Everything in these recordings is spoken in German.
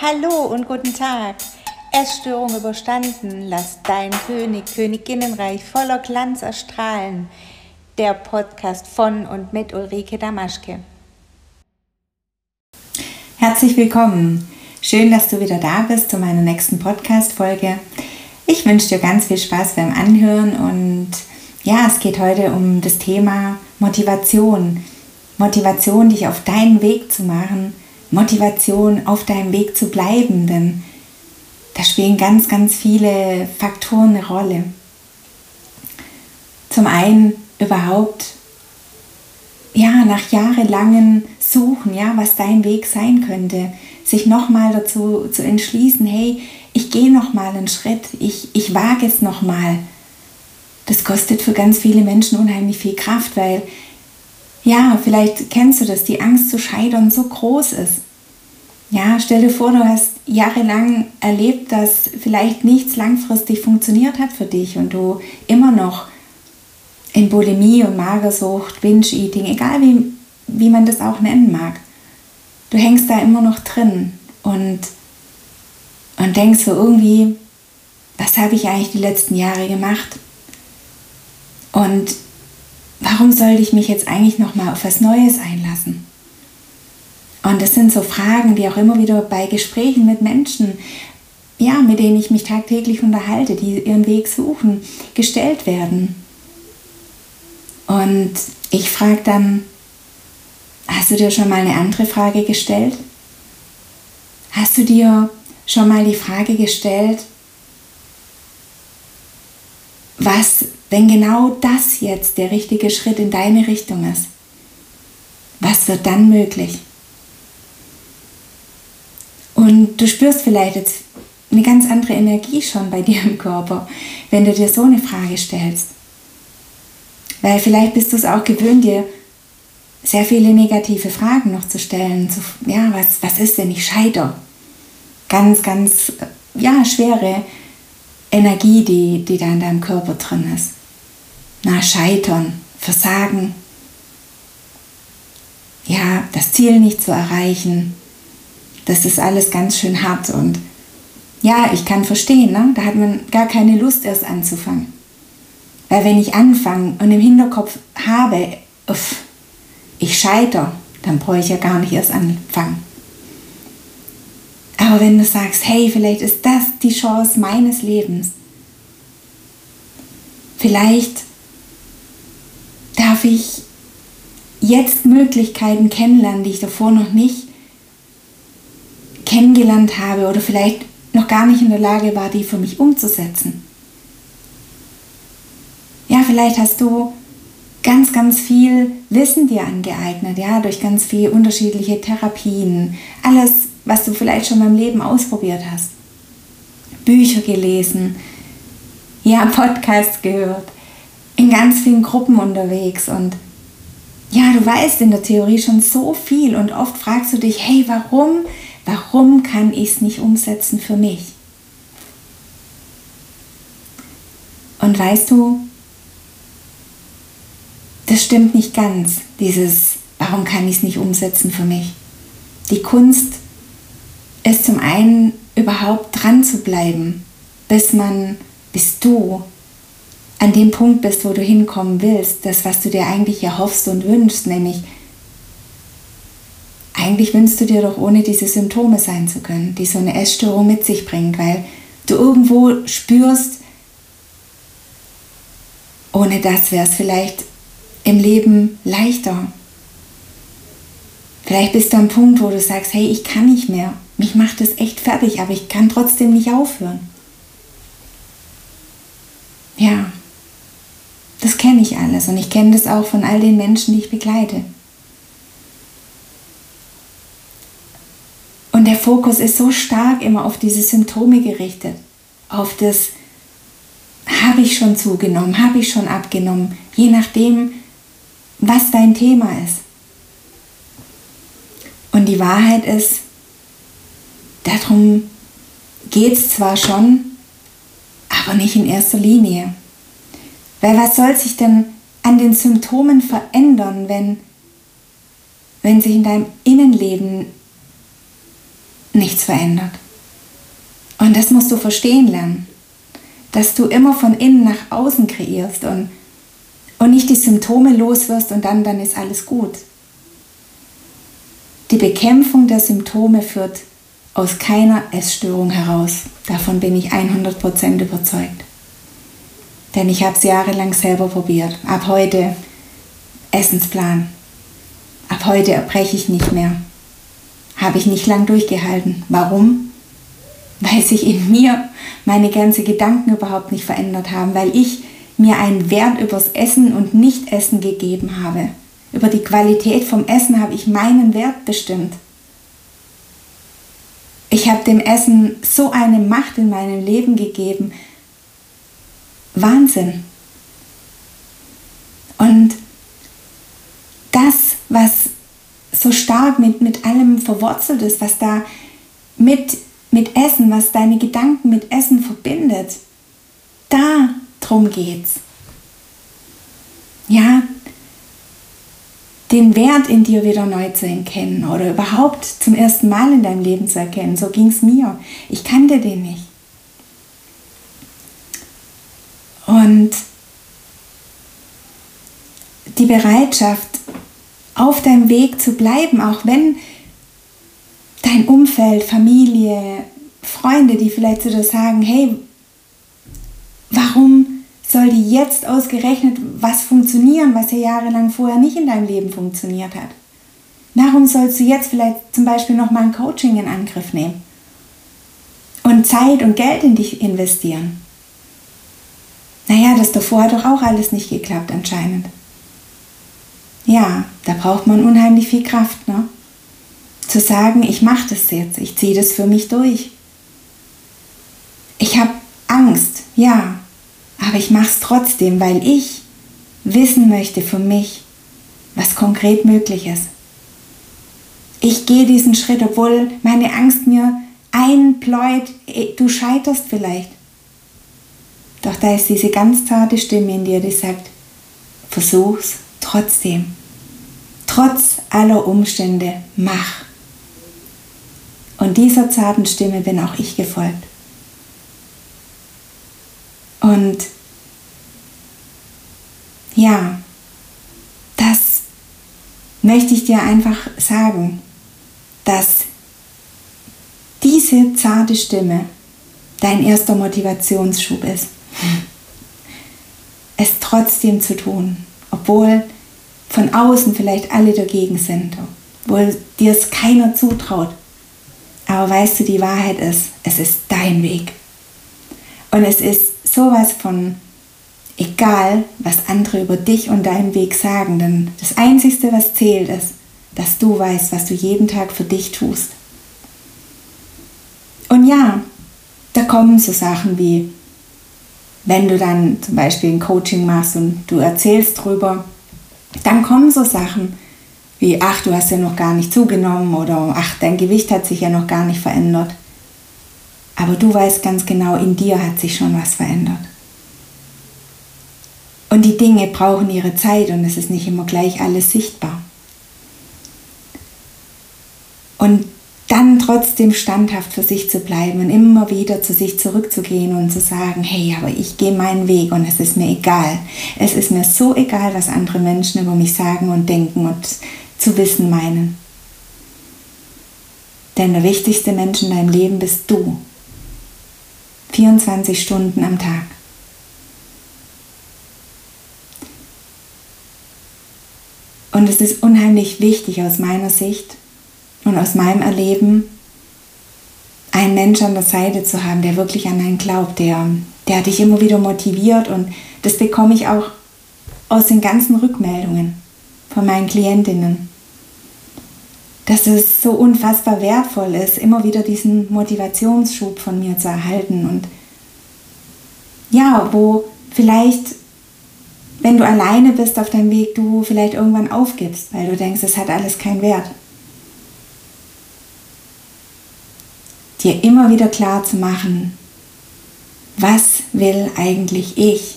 Hallo und guten Tag. Essstörung überstanden, lass dein König, Königinnenreich voller Glanz erstrahlen. Der Podcast von und mit Ulrike Damaschke. Herzlich willkommen. Schön, dass du wieder da bist zu meiner nächsten Podcast-Folge. Ich wünsche dir ganz viel Spaß beim Anhören und ja, es geht heute um das Thema Motivation. Motivation, dich auf deinen Weg zu machen Motivation auf deinem Weg zu bleiben, denn da spielen ganz, ganz viele Faktoren eine Rolle. Zum einen überhaupt, ja, nach jahrelangen Suchen, ja, was dein Weg sein könnte, sich nochmal dazu zu entschließen, hey, ich gehe nochmal einen Schritt, ich, ich wage es nochmal. Das kostet für ganz viele Menschen unheimlich viel Kraft, weil ja, vielleicht kennst du das, die Angst zu scheitern so groß ist. Ja, stell dir vor, du hast jahrelang erlebt, dass vielleicht nichts langfristig funktioniert hat für dich und du immer noch in Bulimie und Magersucht, Binge-Eating, egal wie, wie man das auch nennen mag, du hängst da immer noch drin und, und denkst so irgendwie, was habe ich eigentlich die letzten Jahre gemacht? Und warum sollte ich mich jetzt eigentlich nochmal auf was Neues einlassen? Und das sind so Fragen, die auch immer wieder bei Gesprächen mit Menschen, ja, mit denen ich mich tagtäglich unterhalte, die ihren Weg suchen, gestellt werden. Und ich frage dann, hast du dir schon mal eine andere Frage gestellt? Hast du dir schon mal die Frage gestellt, was, wenn genau das jetzt der richtige Schritt in deine Richtung ist? Was wird dann möglich? Und du spürst vielleicht jetzt eine ganz andere Energie schon bei dir im Körper, wenn du dir so eine Frage stellst. Weil vielleicht bist du es auch gewöhnt, dir sehr viele negative Fragen noch zu stellen. Zu, ja, was, was ist denn? Ich scheitere. Ganz, ganz, ja, schwere Energie, die, die da in deinem Körper drin ist. Na, scheitern, versagen. Ja, das Ziel nicht zu erreichen. Das ist alles ganz schön hart und ja, ich kann verstehen, ne? da hat man gar keine Lust erst anzufangen. Weil wenn ich anfange und im Hinterkopf habe, uff, ich scheitere, dann brauche ich ja gar nicht erst anfangen. Aber wenn du sagst, hey, vielleicht ist das die Chance meines Lebens, vielleicht darf ich jetzt Möglichkeiten kennenlernen, die ich davor noch nicht kennengelernt habe oder vielleicht noch gar nicht in der Lage war, die für mich umzusetzen. Vielleicht hast du ganz, ganz viel Wissen dir angeeignet, ja, durch ganz viele unterschiedliche Therapien, alles, was du vielleicht schon beim Leben ausprobiert hast. Bücher gelesen, ja, Podcasts gehört, in ganz vielen Gruppen unterwegs. Und ja, du weißt in der Theorie schon so viel. Und oft fragst du dich, hey, warum? Warum kann ich es nicht umsetzen für mich? Und weißt du, das stimmt nicht ganz, dieses, warum kann ich es nicht umsetzen für mich? Die Kunst ist zum einen überhaupt dran zu bleiben, bis man, bis du an dem Punkt bist, wo du hinkommen willst, das, was du dir eigentlich erhoffst und wünschst, nämlich eigentlich wünschst du dir doch ohne diese Symptome sein zu können, die so eine Essstörung mit sich bringt, weil du irgendwo spürst, ohne das wäre es vielleicht im Leben leichter. Vielleicht bist du am Punkt, wo du sagst, hey, ich kann nicht mehr. Mich macht es echt fertig, aber ich kann trotzdem nicht aufhören. Ja, das kenne ich alles und ich kenne das auch von all den Menschen, die ich begleite. Und der Fokus ist so stark immer auf diese Symptome gerichtet, auf das habe ich schon zugenommen, habe ich schon abgenommen, je nachdem, was dein Thema ist. Und die Wahrheit ist, darum geht es zwar schon, aber nicht in erster Linie. Weil was soll sich denn an den Symptomen verändern, wenn, wenn sich in deinem Innenleben nichts verändert? Und das musst du verstehen lernen, dass du immer von innen nach außen kreierst und, und nicht die Symptome loswirst und dann, dann ist alles gut. Die Bekämpfung der Symptome führt aus keiner Essstörung heraus. Davon bin ich 100% überzeugt. Denn ich habe es jahrelang selber probiert. Ab heute Essensplan. Ab heute erbreche ich nicht mehr. Habe ich nicht lang durchgehalten. Warum? Weil sich in mir meine ganzen Gedanken überhaupt nicht verändert haben, weil ich mir einen Wert übers Essen und Nicht-Essen gegeben habe. Über die Qualität vom Essen habe ich meinen Wert bestimmt. Ich habe dem Essen so eine Macht in meinem Leben gegeben. Wahnsinn. Und das, was so stark mit, mit allem verwurzelt ist, was da mit, mit Essen, was deine Gedanken mit Essen verbindet, da drum geht's. Ja, den Wert in dir wieder neu zu erkennen oder überhaupt zum ersten Mal in deinem Leben zu erkennen. So ging es mir. Ich kannte den nicht. Und die Bereitschaft, auf deinem Weg zu bleiben, auch wenn dein Umfeld, Familie, Freunde, die vielleicht zu dir sagen, hey, warum soll die jetzt ausgerechnet was funktionieren, was ja jahrelang vorher nicht in deinem Leben funktioniert hat? Warum sollst du jetzt vielleicht zum Beispiel nochmal ein Coaching in Angriff nehmen? Und Zeit und Geld in dich investieren? Naja, das davor hat doch auch alles nicht geklappt anscheinend. Ja, da braucht man unheimlich viel Kraft, ne? Zu sagen, ich mache das jetzt, ich ziehe das für mich durch. Ich habe Angst, ja, aber ich mache es trotzdem, weil ich wissen möchte für mich, was konkret möglich ist. Ich gehe diesen Schritt, obwohl meine Angst mir einpläut, du scheiterst vielleicht. Doch da ist diese ganz zarte Stimme in dir, die sagt, versuch's trotzdem. Trotz aller Umstände, mach. Und dieser zarten Stimme bin auch ich gefolgt. Und ja, das möchte ich dir einfach sagen, dass diese zarte Stimme dein erster Motivationsschub ist. Es trotzdem zu tun, obwohl von außen vielleicht alle dagegen sind, obwohl dir es keiner zutraut. Aber weißt du, die Wahrheit ist, es ist dein Weg. Und es ist sowas von egal, was andere über dich und deinen Weg sagen, denn das Einzige, was zählt, ist, dass du weißt, was du jeden Tag für dich tust. Und ja, da kommen so Sachen wie, wenn du dann zum Beispiel ein Coaching machst und du erzählst drüber, dann kommen so Sachen wie, ach, du hast ja noch gar nicht zugenommen oder ach, dein Gewicht hat sich ja noch gar nicht verändert. Aber du weißt ganz genau, in dir hat sich schon was verändert. Und die Dinge brauchen ihre Zeit und es ist nicht immer gleich alles sichtbar. Und dann trotzdem standhaft für sich zu bleiben und immer wieder zu sich zurückzugehen und zu sagen, hey, aber ich gehe meinen Weg und es ist mir egal. Es ist mir so egal, was andere Menschen über mich sagen und denken und zu wissen meinen. Denn der wichtigste Mensch in deinem Leben bist du. 24 Stunden am Tag. Und es ist unheimlich wichtig aus meiner Sicht und aus meinem Erleben, einen Mensch an der Seite zu haben, der wirklich an einen glaubt, der, der dich immer wieder motiviert. Und das bekomme ich auch aus den ganzen Rückmeldungen von meinen Klientinnen. Dass es so unfassbar wertvoll ist, immer wieder diesen Motivationsschub von mir zu erhalten. Und ja, wo vielleicht wenn du alleine bist auf deinem Weg, du vielleicht irgendwann aufgibst, weil du denkst, es hat alles keinen Wert. dir immer wieder klar zu machen, was will eigentlich ich?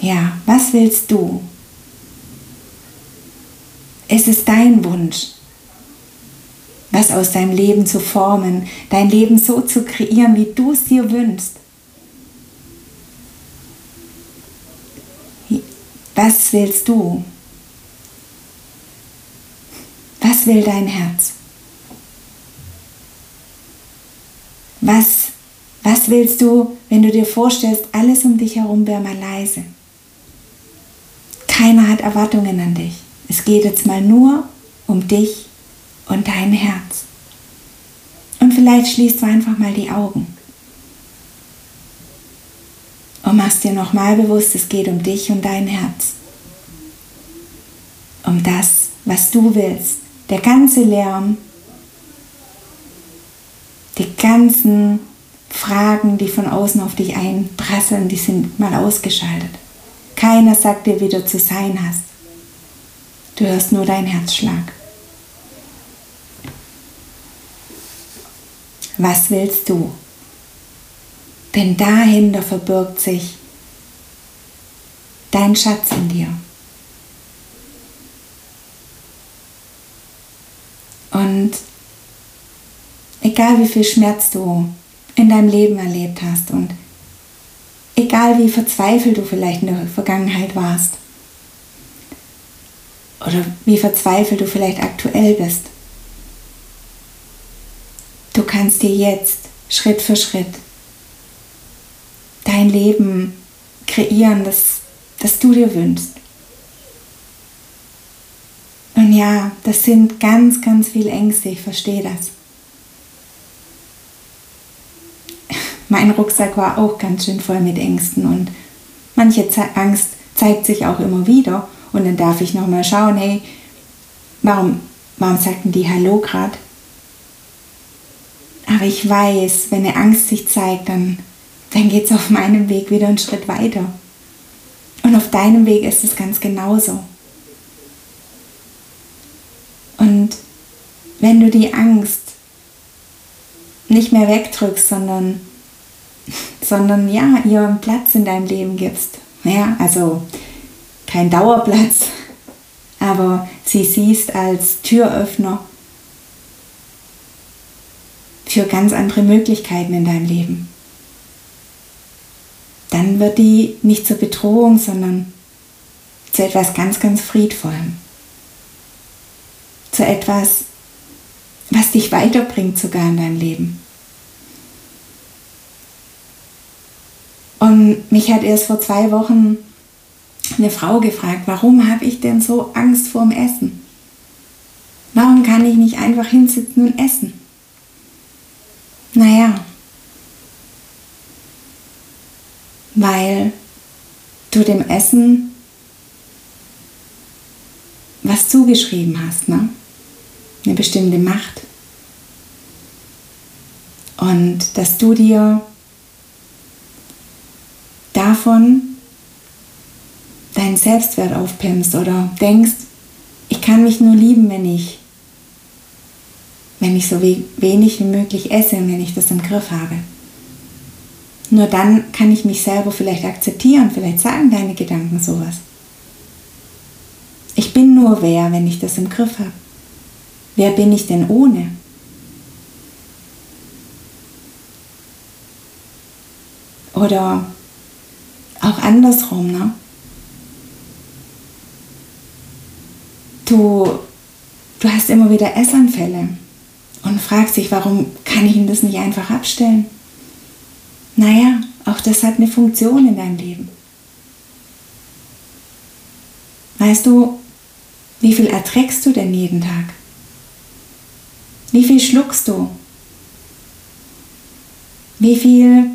Ja, was willst du? Es ist dein Wunsch, was aus deinem Leben zu formen, dein Leben so zu kreieren, wie du es dir wünschst. Was willst du? Was will dein Herz? Was, was willst du, wenn du dir vorstellst, alles um dich herum wäre mal leise? Keiner hat Erwartungen an dich. Es geht jetzt mal nur um dich und dein Herz. Und vielleicht schließt du einfach mal die Augen und machst dir nochmal bewusst, es geht um dich und dein Herz. Um das, was du willst. Der ganze Lärm, die ganzen Fragen, die von außen auf dich einprasseln, die sind mal ausgeschaltet. Keiner sagt dir, wie du zu sein hast. Du hörst nur deinen Herzschlag. Was willst du? Denn dahinter verbirgt sich dein Schatz in dir. Und egal wie viel Schmerz du in deinem Leben erlebt hast und egal wie verzweifelt du vielleicht in der Vergangenheit warst oder wie verzweifelt du vielleicht aktuell bist, du kannst dir jetzt Schritt für Schritt dein Leben kreieren, das, das du dir wünschst. Und ja, das sind ganz, ganz viele Ängste, ich verstehe das. Mein Rucksack war auch ganz schön voll mit Ängsten und manche Angst zeigt sich auch immer wieder und dann darf ich nochmal schauen, hey, warum, warum sagten die Hallo gerade? Aber ich weiß, wenn eine Angst sich zeigt, dann dann geht es auf meinem Weg wieder einen Schritt weiter. Und auf deinem Weg ist es ganz genauso. Und wenn du die Angst nicht mehr wegdrückst, sondern, sondern ja, ihr einen Platz in deinem Leben gibst, ja, also kein Dauerplatz, aber sie siehst als Türöffner für ganz andere Möglichkeiten in deinem Leben dann wird die nicht zur Bedrohung, sondern zu etwas ganz, ganz Friedvollem. Zu etwas, was dich weiterbringt sogar in deinem Leben. Und mich hat erst vor zwei Wochen eine Frau gefragt, warum habe ich denn so Angst vorm Essen? Warum kann ich nicht einfach hinsitzen und essen? Naja, weil du dem Essen was zugeschrieben hast, ne? eine bestimmte Macht. Und dass du dir davon deinen Selbstwert aufpimmst oder denkst, ich kann mich nur lieben, wenn ich, wenn ich so wenig wie möglich esse und wenn ich das im Griff habe. Nur dann kann ich mich selber vielleicht akzeptieren, vielleicht sagen deine Gedanken sowas. Ich bin nur wer, wenn ich das im Griff habe. Wer bin ich denn ohne? Oder auch andersrum, ne? Du, du hast immer wieder Essanfälle und fragst dich, warum kann ich ihn das nicht einfach abstellen? Naja, auch das hat eine Funktion in deinem Leben. Weißt du, wie viel erträgst du denn jeden Tag? Wie viel schluckst du? Wie viel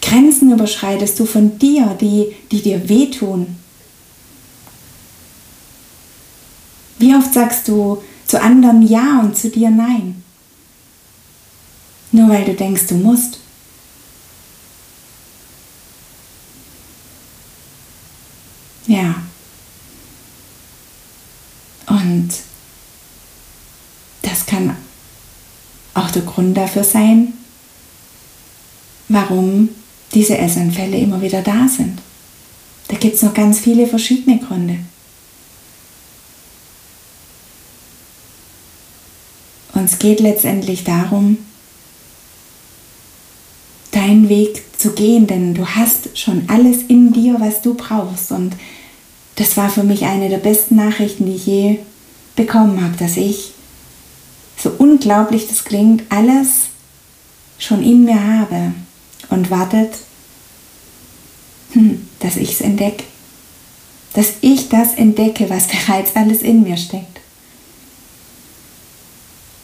Grenzen überschreitest du von dir, die, die dir wehtun? Wie oft sagst du zu anderen Ja und zu dir Nein? Nur weil du denkst, du musst. Ja. Und das kann auch der Grund dafür sein, warum diese Essanfälle immer wieder da sind. Da gibt es noch ganz viele verschiedene Gründe. Und es geht letztendlich darum, deinen Weg zu gehen, denn du hast schon alles in dir, was du brauchst. Und das war für mich eine der besten Nachrichten, die ich je bekommen habe, dass ich, so unglaublich das klingt, alles schon in mir habe und wartet, hm, dass ich es entdecke. Dass ich das entdecke, was bereits alles in mir steckt.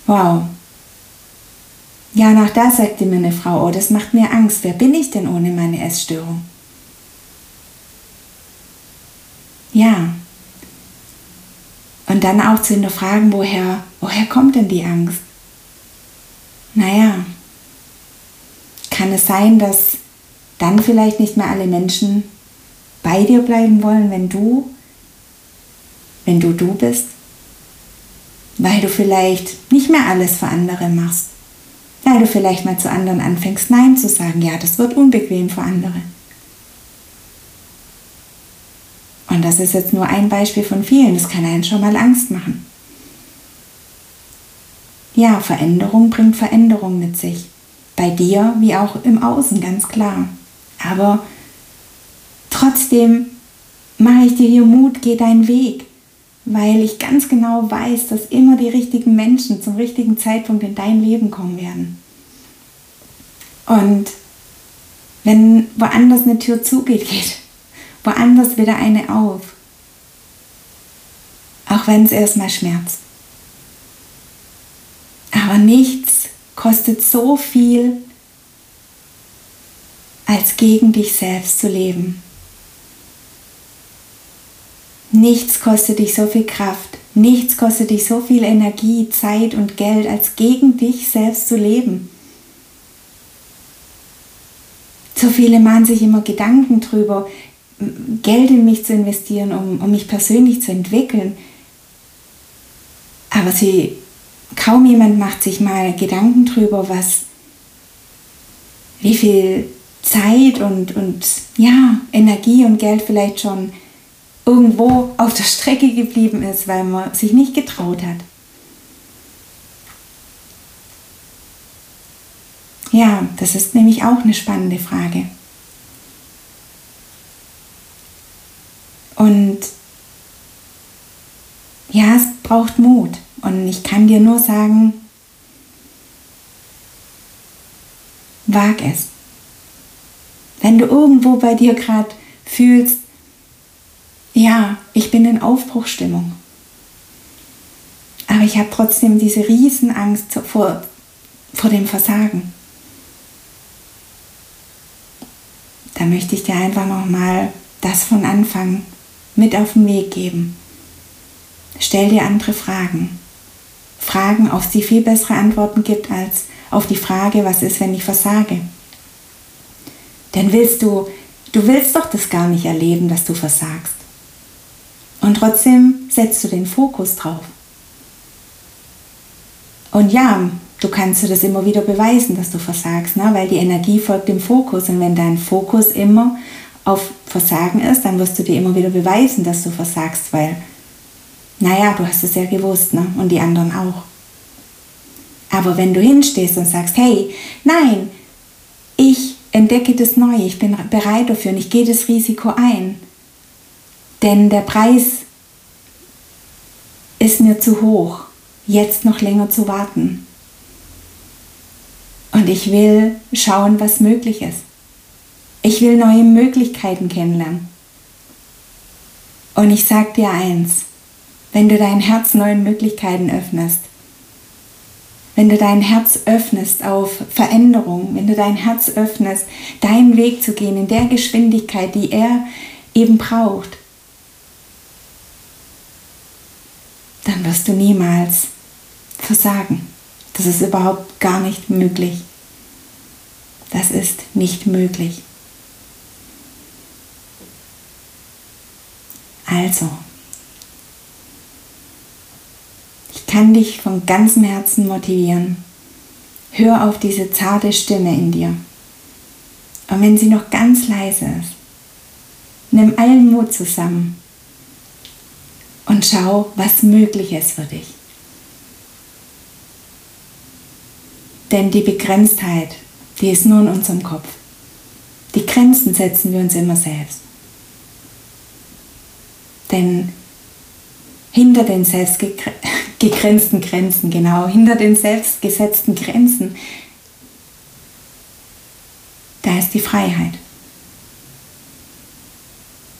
Wow. Ja, nach da sagte mir eine Frau, oh, das macht mir Angst. Wer bin ich denn ohne meine Essstörung? Ja. Und dann auch zu hinterfragen, woher, woher kommt denn die Angst? Naja, kann es sein, dass dann vielleicht nicht mehr alle Menschen bei dir bleiben wollen, wenn du, wenn du du bist? Weil du vielleicht nicht mehr alles für andere machst. Weil du vielleicht mal zu anderen anfängst, Nein zu sagen. Ja, das wird unbequem für andere. Und das ist jetzt nur ein Beispiel von vielen. Das kann einen schon mal Angst machen. Ja, Veränderung bringt Veränderung mit sich. Bei dir wie auch im Außen, ganz klar. Aber trotzdem mache ich dir hier Mut, geh deinen Weg, weil ich ganz genau weiß, dass immer die richtigen Menschen zum richtigen Zeitpunkt in dein Leben kommen werden. Und wenn woanders eine Tür zugeht, geht woanders wieder eine auf. Auch wenn es erstmal schmerzt. Aber nichts kostet so viel, als gegen dich selbst zu leben. Nichts kostet dich so viel Kraft, nichts kostet dich so viel Energie, Zeit und Geld, als gegen dich selbst zu leben. So viele machen sich immer Gedanken drüber, Geld in mich zu investieren, um, um mich persönlich zu entwickeln. Aber sie, kaum jemand macht sich mal Gedanken drüber, was, wie viel Zeit und, und ja, Energie und Geld vielleicht schon irgendwo auf der Strecke geblieben ist, weil man sich nicht getraut hat. Ja, das ist nämlich auch eine spannende Frage. Und ja, es braucht Mut. Und ich kann dir nur sagen, wag es. Wenn du irgendwo bei dir gerade fühlst, ja, ich bin in Aufbruchstimmung, aber ich habe trotzdem diese Riesenangst vor, vor dem Versagen. Da möchte ich dir einfach nochmal das von Anfang mit auf den Weg geben. Stell dir andere Fragen. Fragen, auf die viel bessere Antworten gibt als auf die Frage, was ist, wenn ich versage. Denn willst du, du willst doch das gar nicht erleben, dass du versagst. Und trotzdem setzt du den Fokus drauf. Und ja, du kannst dir das immer wieder beweisen, dass du versagst, ne? weil die Energie folgt dem Fokus. Und wenn dein Fokus immer auf Versagen ist, dann wirst du dir immer wieder beweisen, dass du versagst, weil, naja, du hast es ja gewusst, ne? und die anderen auch. Aber wenn du hinstehst und sagst, hey, nein, ich entdecke das Neue, ich bin bereit dafür und ich gehe das Risiko ein. Denn der Preis ist mir zu hoch, jetzt noch länger zu warten. Und ich will schauen, was möglich ist. Ich will neue Möglichkeiten kennenlernen. Und ich sage dir eins, wenn du dein Herz neuen Möglichkeiten öffnest, wenn du dein Herz öffnest auf Veränderung, wenn du dein Herz öffnest, deinen Weg zu gehen in der Geschwindigkeit, die er eben braucht, dann wirst du niemals versagen. Das ist überhaupt gar nicht möglich. Das ist nicht möglich. Also, kann dich von ganzem Herzen motivieren. Hör auf diese zarte Stimme in dir. Und wenn sie noch ganz leise ist, nimm allen Mut zusammen und schau, was möglich ist für dich. Denn die Begrenztheit, die ist nur in unserem Kopf. Die Grenzen setzen wir uns immer selbst. Denn hinter den selbstgegrenzten Grenzen, genau, hinter den selbstgesetzten Grenzen, da ist die Freiheit.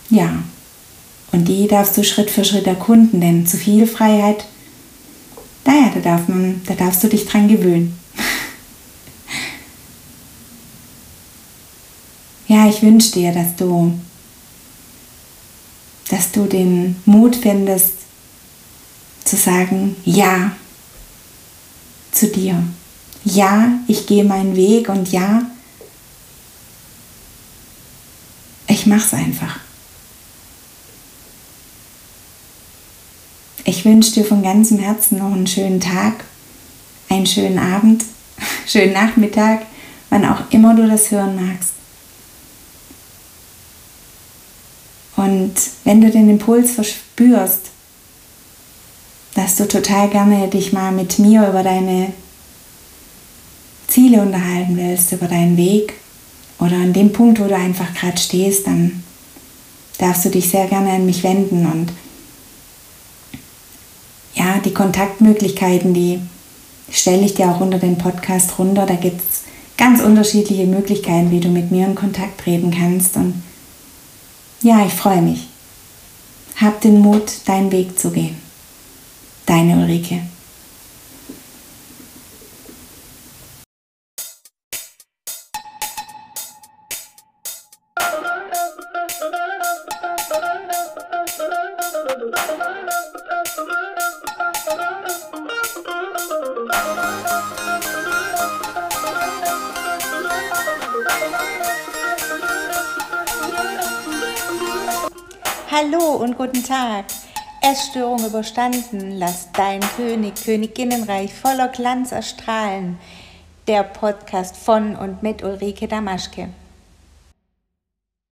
Ja, und die darfst du Schritt für Schritt erkunden, denn zu viel Freiheit, naja, da, darf man, da darfst du dich dran gewöhnen. ja, ich wünsche dir, dass du, dass du den Mut findest, zu sagen, ja zu dir. Ja, ich gehe meinen Weg und ja, ich mache es einfach. Ich wünsche dir von ganzem Herzen noch einen schönen Tag, einen schönen Abend, schönen Nachmittag, wann auch immer du das hören magst. Und wenn du den Impuls verspürst, dass du total gerne dich mal mit mir über deine Ziele unterhalten willst, über deinen Weg oder an dem Punkt, wo du einfach gerade stehst, dann darfst du dich sehr gerne an mich wenden und ja, die Kontaktmöglichkeiten, die stelle ich dir auch unter den Podcast runter. Da gibt es ganz unterschiedliche Möglichkeiten, wie du mit mir in Kontakt treten kannst. Und ja, ich freue mich. Hab den Mut, deinen Weg zu gehen. Deine Ulrike. Guten Tag. Essstörung überstanden, lass dein König, Königinnenreich voller Glanz erstrahlen. Der Podcast von und mit Ulrike Damaschke.